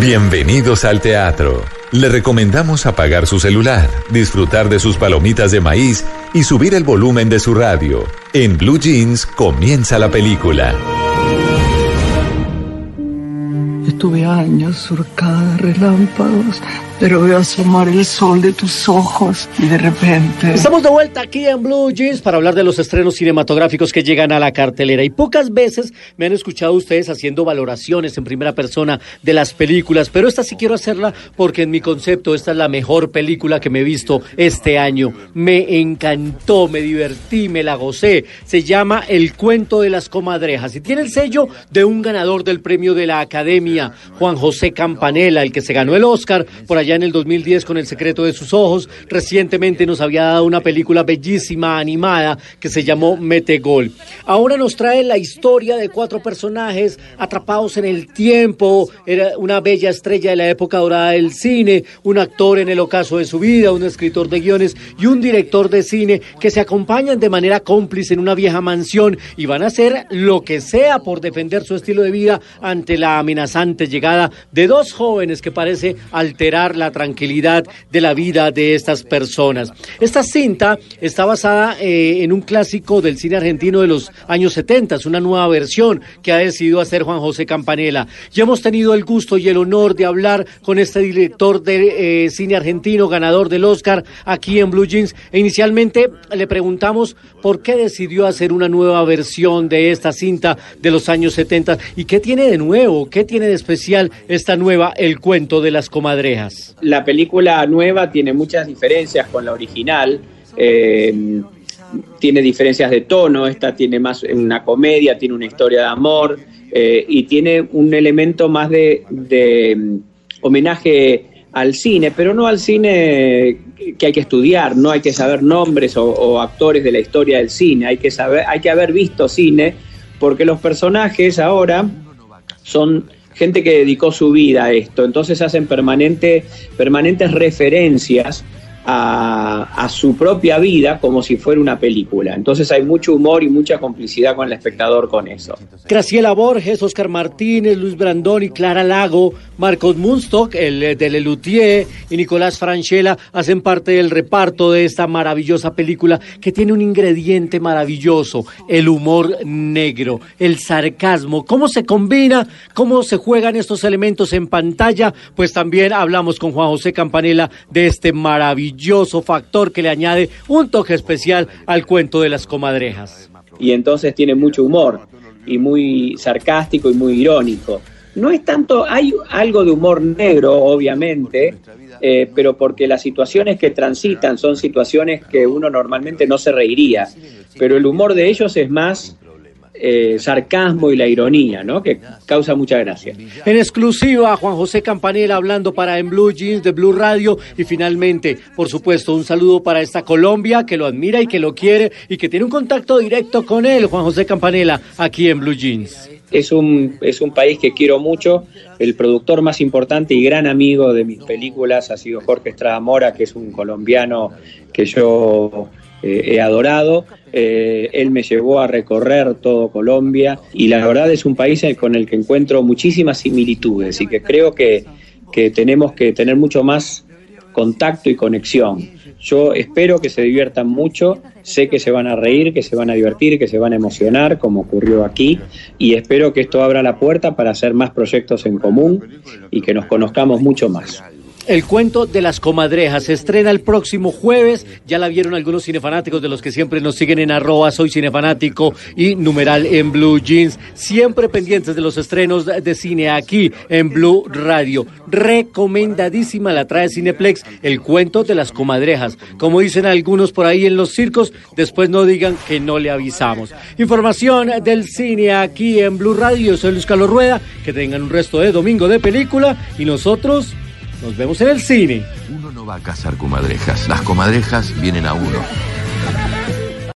Bienvenidos al teatro. Le recomendamos apagar su celular, disfrutar de sus palomitas de maíz y subir el volumen de su radio. En Blue Jeans comienza la película. Estuve años surcada de relámpagos, pero veo asomar el sol de tus ojos y de repente... Estamos de vuelta aquí en Blue Jeans para hablar de los estrenos cinematográficos que llegan a la cartelera. Y pocas veces me han escuchado ustedes haciendo valoraciones en primera persona de las películas, pero esta sí quiero hacerla porque en mi concepto esta es la mejor película que me he visto este año. Me encantó, me divertí, me la gocé. Se llama El cuento de las comadrejas y tiene el sello de un ganador del premio de la Academia, Juan José Campanella, el que se ganó el Oscar por allá en el 2010 con El secreto de sus ojos. Recientemente nos había dado una película bellísima, animada, que se llamó Metegol. Ahora nos trae la historia de cuatro personajes atrapados en el tiempo. Era una bella estrella de la época dorada del cine, un actor en el ocaso de su vida, un escritor de guiones y un director de cine que se acompañan de manera cómplice en una vieja mansión y van a hacer lo que sea por defender su estilo de vida ante la amenazante llegada de dos jóvenes que parece alterar la tranquilidad de la vida de estas personas. Esta cinta está basada eh, en un clásico del cine argentino de los años 70, es una nueva versión que ha decidido hacer Juan José Campanella. Ya hemos tenido el gusto y el honor de hablar con este director de eh, cine argentino, ganador del Oscar, aquí en Blue Jeans. E inicialmente le preguntamos por qué decidió hacer una nueva versión de esta cinta de los años 70 y qué tiene de nuevo, qué tiene de especial esta nueva El cuento de las comadrejas. La película nueva tiene muchas diferencias con la original. Eh, tiene diferencias de tono, esta tiene más una comedia, tiene una historia de amor eh, y tiene un elemento más de, mm, homenaje al cine, pero no al cine que hay que estudiar, no hay que saber nombres o, o, actores de la historia del cine, hay que saber, hay que haber visto cine, porque los personajes ahora son gente que dedicó su vida a esto, entonces hacen permanente, permanentes referencias a, su propia vida como si fuera una película. Entonces hay mucho humor y mucha complicidad con el espectador con eso. Graciela Borges, Oscar Martínez, Luis Brandón y Clara Lago, Marcos Munstock, el de Lelutier y Nicolás Franchella hacen parte del reparto de esta maravillosa película que tiene un ingrediente maravilloso, el humor negro, el sarcasmo. ¿Cómo se combina? ¿Cómo se juegan estos elementos en pantalla? Pues también hablamos con Juan José Campanella de este factor que le añade un toque especial al cuento de las comadrejas. Y entonces tiene mucho humor y muy sarcástico y muy irónico. No es tanto, hay algo de humor negro, obviamente, eh, pero porque las situaciones que transitan son situaciones que uno normalmente no se reiría. Pero el humor de ellos es más eh, sarcasmo y la ironía, ¿no? Que causa mucha gracia. En exclusiva, Juan José Campanella hablando para En Blue Jeans de Blue Radio y finalmente, por supuesto, un saludo para esta Colombia que lo admira y que lo quiere y que tiene un contacto directo con él, Juan José Campanella, aquí en Blue Jeans. Es un, es un país que quiero mucho. El productor más importante y gran amigo de mis películas ha sido Jorge Estrada Mora, que es un colombiano que yo eh, he adorado. Eh, él me llevó a recorrer todo Colombia y la verdad es un país con el que encuentro muchísimas similitudes y que creo que, que tenemos que tener mucho más contacto y conexión. Yo espero que se diviertan mucho, sé que se van a reír, que se van a divertir, que se van a emocionar, como ocurrió aquí, y espero que esto abra la puerta para hacer más proyectos en común y que nos conozcamos mucho más. El cuento de las comadrejas se estrena el próximo jueves. Ya la vieron algunos cinefanáticos de los que siempre nos siguen en arroba soy cinefanático y numeral en Blue Jeans. Siempre pendientes de los estrenos de cine aquí en Blue Radio. Recomendadísima la trae Cineplex, el cuento de las comadrejas. Como dicen algunos por ahí en los circos, después no digan que no le avisamos. Información del cine aquí en Blue Radio. Soy Luis Carlos Rueda. Que tengan un resto de domingo de película y nosotros nos vemos en el cine. Uno no va a cazar comadrejas, las comadrejas vienen a uno.